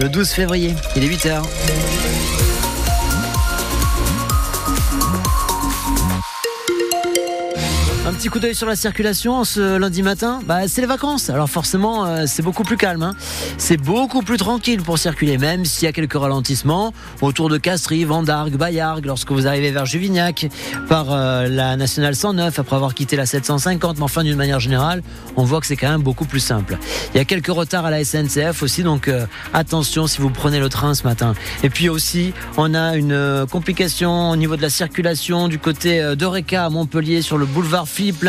le 12 février. Il est 8h. Petit coup d'œil sur la circulation ce lundi matin. Bah, c'est les vacances. Alors forcément, euh, c'est beaucoup plus calme. Hein. C'est beaucoup plus tranquille pour circuler, même s'il y a quelques ralentissements autour de Castries, Vendargues, Bayargues, lorsque vous arrivez vers Juvignac, par euh, la nationale 109, après avoir quitté la 750. Mais enfin, d'une manière générale, on voit que c'est quand même beaucoup plus simple. Il y a quelques retards à la SNCF aussi, donc euh, attention si vous prenez le train ce matin. Et puis aussi, on a une complication au niveau de la circulation du côté d'Eureka à Montpellier sur le boulevard Philippe.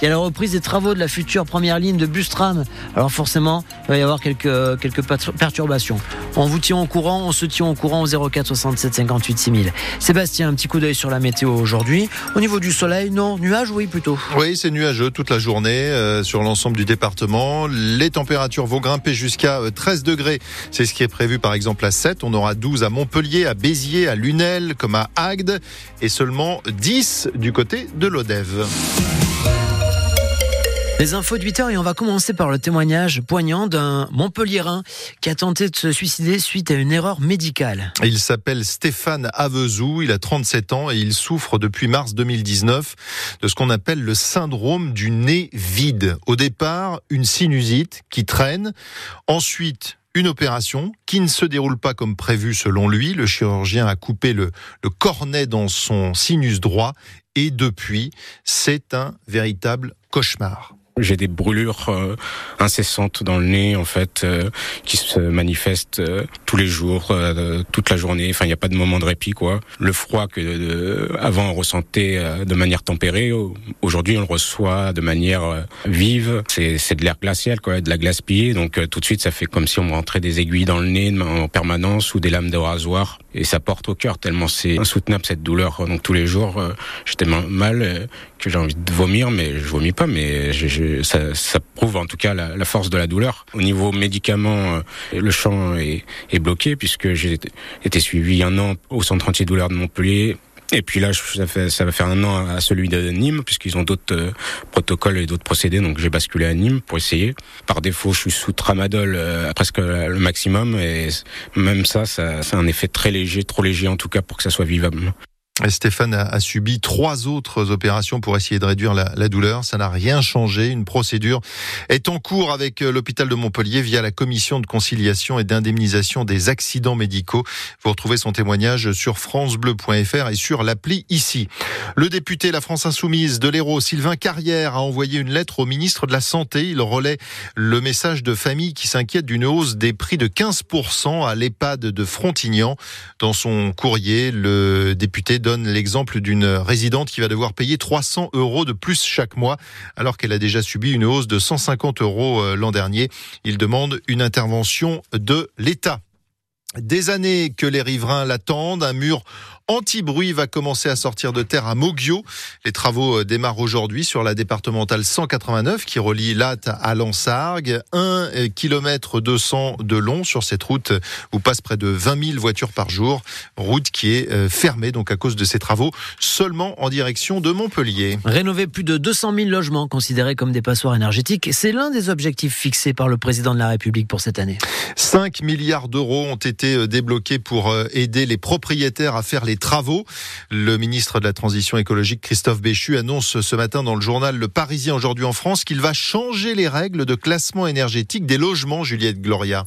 Il y a la reprise des travaux de la future première ligne de bus-tram. Alors forcément, il va y avoir quelques, quelques perturbations. On vous tient au courant, on se tient au courant au 04 67 58 6000. Sébastien, un petit coup d'œil sur la météo aujourd'hui. Au niveau du soleil, non, nuage, oui plutôt. Oui, c'est nuageux toute la journée euh, sur l'ensemble du département. Les températures vont grimper jusqu'à 13 euh, degrés. C'est ce qui est prévu par exemple à 7. On aura 12 à Montpellier, à Béziers, à Lunel, comme à Agde, et seulement 10 du côté de l'Odève. Les infos de 8 heures et on va commencer par le témoignage poignant d'un Montpellierin qui a tenté de se suicider suite à une erreur médicale. Il s'appelle Stéphane Avezou, il a 37 ans et il souffre depuis mars 2019 de ce qu'on appelle le syndrome du nez vide. Au départ, une sinusite qui traîne, ensuite une opération qui ne se déroule pas comme prévu selon lui. Le chirurgien a coupé le, le cornet dans son sinus droit et depuis, c'est un véritable cauchemar. J'ai des brûlures euh, incessantes dans le nez, en fait, euh, qui se manifestent euh, tous les jours, toute la journée. Enfin, il n'y a pas de moment de répit, quoi. Le froid que avant on ressentait de manière tempérée, aujourd'hui on le reçoit de manière vive. C'est de l'air glacial, quoi, de la glace pillée. Donc tout de suite, ça fait comme si on me rentrait des aiguilles dans le nez en permanence ou des lames de rasoir. Et ça porte au cœur tellement c'est insoutenable cette douleur. Donc tous les jours, j'étais mal que j'ai envie de vomir, mais je vomis pas, mais ça, ça, prouve en tout cas la, force de la douleur. Au niveau médicaments, euh, le champ est, bloqué puisque j'ai été suivi un an au centre antidouleur de Montpellier. Et puis là, ça, ça va faire un an à celui de Nîmes, puisqu'ils ont d'autres euh, protocoles et d'autres procédés, donc j'ai basculé à Nîmes pour essayer. Par défaut, je suis sous tramadol euh, presque le maximum, et même ça, ça, c'est un effet très léger, trop léger en tout cas pour que ça soit vivable. Stéphane a, subi trois autres opérations pour essayer de réduire la, douleur. Ça n'a rien changé. Une procédure est en cours avec euh, l'hôpital de Montpellier via la commission de conciliation et d'indemnisation des accidents médicaux. Vous retrouvez son témoignage sur francebleu.fr et sur l'appli ici. Le député La France Insoumise de l'Hérault, Sylvain Carrière, a envoyé une lettre au ministre de la Santé. Il relaie le message de familles qui s'inquiètent d'une hausse des prix de 15% à l'EHPAD de Frontignan. Dans son courrier, le député donne l'exemple d'une résidente qui va devoir payer 300 euros de plus chaque mois alors qu'elle a déjà subi une hausse de 150 euros euh, l'an dernier. Il demande une intervention de l'État. Des années que les riverains l'attendent, un mur anti-bruit va commencer à sortir de terre à Moggio. Les travaux euh, démarrent aujourd'hui sur la départementale 189 qui relie Latte à Lansargues. 1 km 200 de long sur cette route où passent près de 20 000 voitures par jour. Route qui est euh, fermée donc à cause de ces travaux seulement en direction de Montpellier. Rénover plus de 200 000 logements considérés comme des passoires énergétiques, c'est l'un des objectifs fixés par le président de la République pour cette année. 5 milliards d'euros ont été euh, débloqués pour aider les propriétaires à faire les travaux. Le ministre de la Transition écologique, Christophe Béchu, annonce ce matin dans le journal Le Parisien aujourd'hui en France qu'il va changer les règles de classement énergétique des logements, Juliette Gloria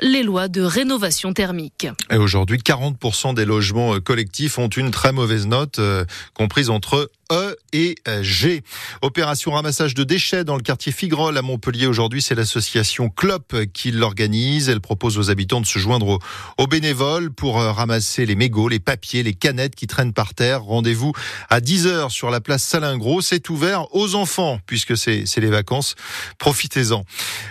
les lois de rénovation thermique. Et aujourd'hui, 40% des logements euh, collectifs ont une très mauvaise note, euh, comprise entre E et G. Opération ramassage de déchets dans le quartier Figrol à Montpellier. Aujourd'hui, c'est l'association Clop qui l'organise. Elle propose aux habitants de se joindre aux, bénévoles pour euh, ramasser les mégots, les papiers, les canettes qui traînent par terre. Rendez-vous à 10h sur la place Salingros. C'est ouvert aux enfants puisque c'est les vacances. Profitez-en.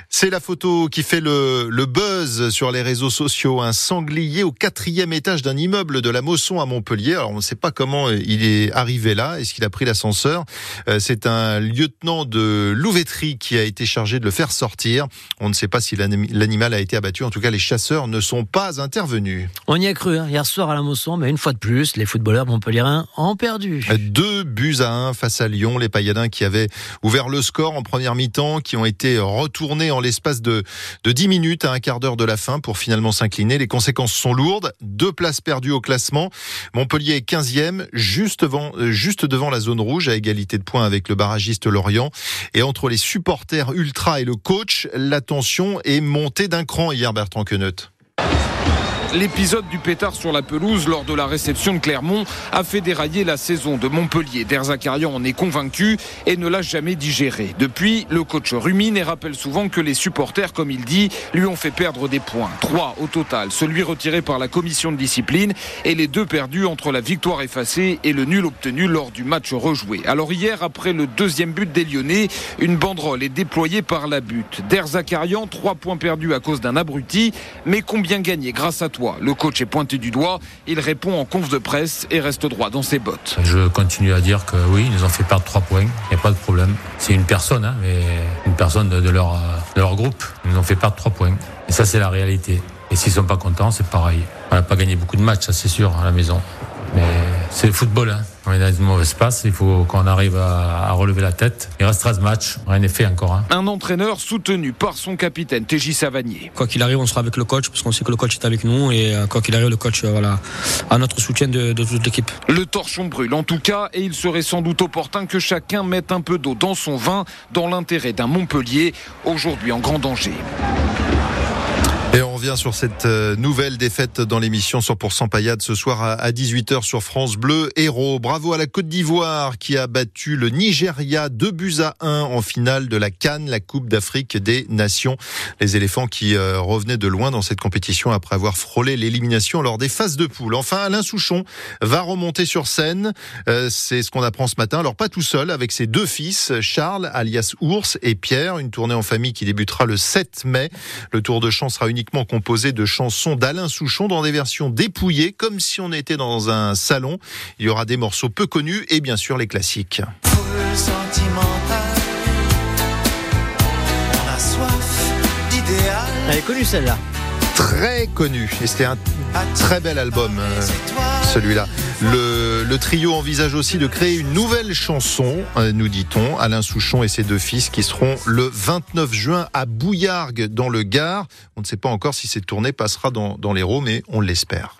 C'est la photo qui fait le, buzz sur les réseaux sociaux. Un sanglier au quatrième étage d'un immeuble de la Mosson à Montpellier. Alors on ne sait pas comment il est arrivé là. Est-ce qu'il a pris l'ascenseur euh, C'est un lieutenant de louveterie qui a été chargé de le faire sortir. On ne sait pas si l'animal a été abattu. En tout cas, les chasseurs ne sont pas intervenus. On y a cru hein, hier soir à la Mosson, mais une fois de plus, les footballeurs montpelliérains ont perdu. Deux buts à un face à Lyon. Les Payadins qui avaient ouvert le score en première mi-temps, qui ont été retournés en l'espace de, de 10 minutes à un quart d'heure de la fin pour finalement s'incliner. Les conséquences sont lourdes. Deux places perdues au classement. Montpellier est 15e, juste devant, juste devant la zone rouge, à égalité de points avec le barragiste Lorient. Et entre les supporters ultra et le coach, la tension est montée d'un cran hier, Bertrand Queneut. L'épisode du pétard sur la pelouse lors de la réception de Clermont a fait dérailler la saison de Montpellier. Derzakarian en est convaincu et ne l'a jamais digéré. Depuis, le coach rumine et rappelle souvent que les supporters, comme il dit, lui ont fait perdre des points. Trois au total, celui retiré par la commission de discipline et les deux perdus entre la victoire effacée et le nul obtenu lors du match rejoué. Alors hier, après le deuxième but des Lyonnais, une banderole est déployée par la butte. Derzakarian, trois points perdus à cause d'un abruti, mais combien gagné grâce à toi? Le coach est pointé du doigt. Il répond en conf de presse et reste droit dans ses bottes. Je continue à dire que oui, ils nous ont fait perdre trois points. Il n'y a pas de problème. C'est une personne, hein, mais une personne de, leur, de leur groupe. Ils nous ont fait perdre trois points. Et ça, c'est la réalité. Et s'ils sont pas contents, c'est pareil. On n'a pas gagné beaucoup de matchs, ça c'est sûr, à la maison. Mais c'est le football. Hein. On est dans une mauvaise passe. Il faut qu'on arrive à, relever la tête. Il reste 13 matchs. Rien n'est fait encore. Hein. Un entraîneur soutenu par son capitaine, TJ Savanier. Quoi qu'il arrive, on sera avec le coach parce qu'on sait que le coach est avec nous. Et euh, quoi qu'il arrive, le coach euh, voilà, a notre soutien de, de toute l'équipe. Le torchon brûle en tout cas. Et il serait sans doute opportun que chacun mette un peu d'eau dans son vin dans l'intérêt d'un Montpellier aujourd'hui en grand danger. Et on revient sur cette euh, nouvelle défaite dans l'émission 100% Payade ce soir à 18h sur France Bleu Héros. Bravo à la Côte d'Ivoire qui a battu le Nigeria 2 buts à 1 en finale de la Cannes, la Coupe d'Afrique des Nations. Les éléphants qui euh, revenaient de loin dans cette compétition après avoir frôlé l'élimination lors des phases de poule. Enfin, Alain Souchon va remonter sur scène. Euh, c'est ce qu'on apprend ce matin. Alors pas tout seul, avec ses deux fils, Charles alias Ours et Pierre. Une tournée en famille qui débutera le 7 mai. Le tour de chant sera uniquement composé de chansons d'Alain Souchon dans des versions dépouillées, comme si on était dans un salon. Il y aura des morceaux peu connus et bien sûr les classiques. Elle est connue celle-là. Très connue. Et c'était un très bel album, euh, celui-là. Le, trio envisage aussi de créer une nouvelle chanson, euh, nous dit-on, Alain Souchon et ses deux fils qui seront le 29 juin à Bouillargues dans le Gard. On ne sait pas encore si cette tournée passera dans, dans l'Hérault, mais on l'espère.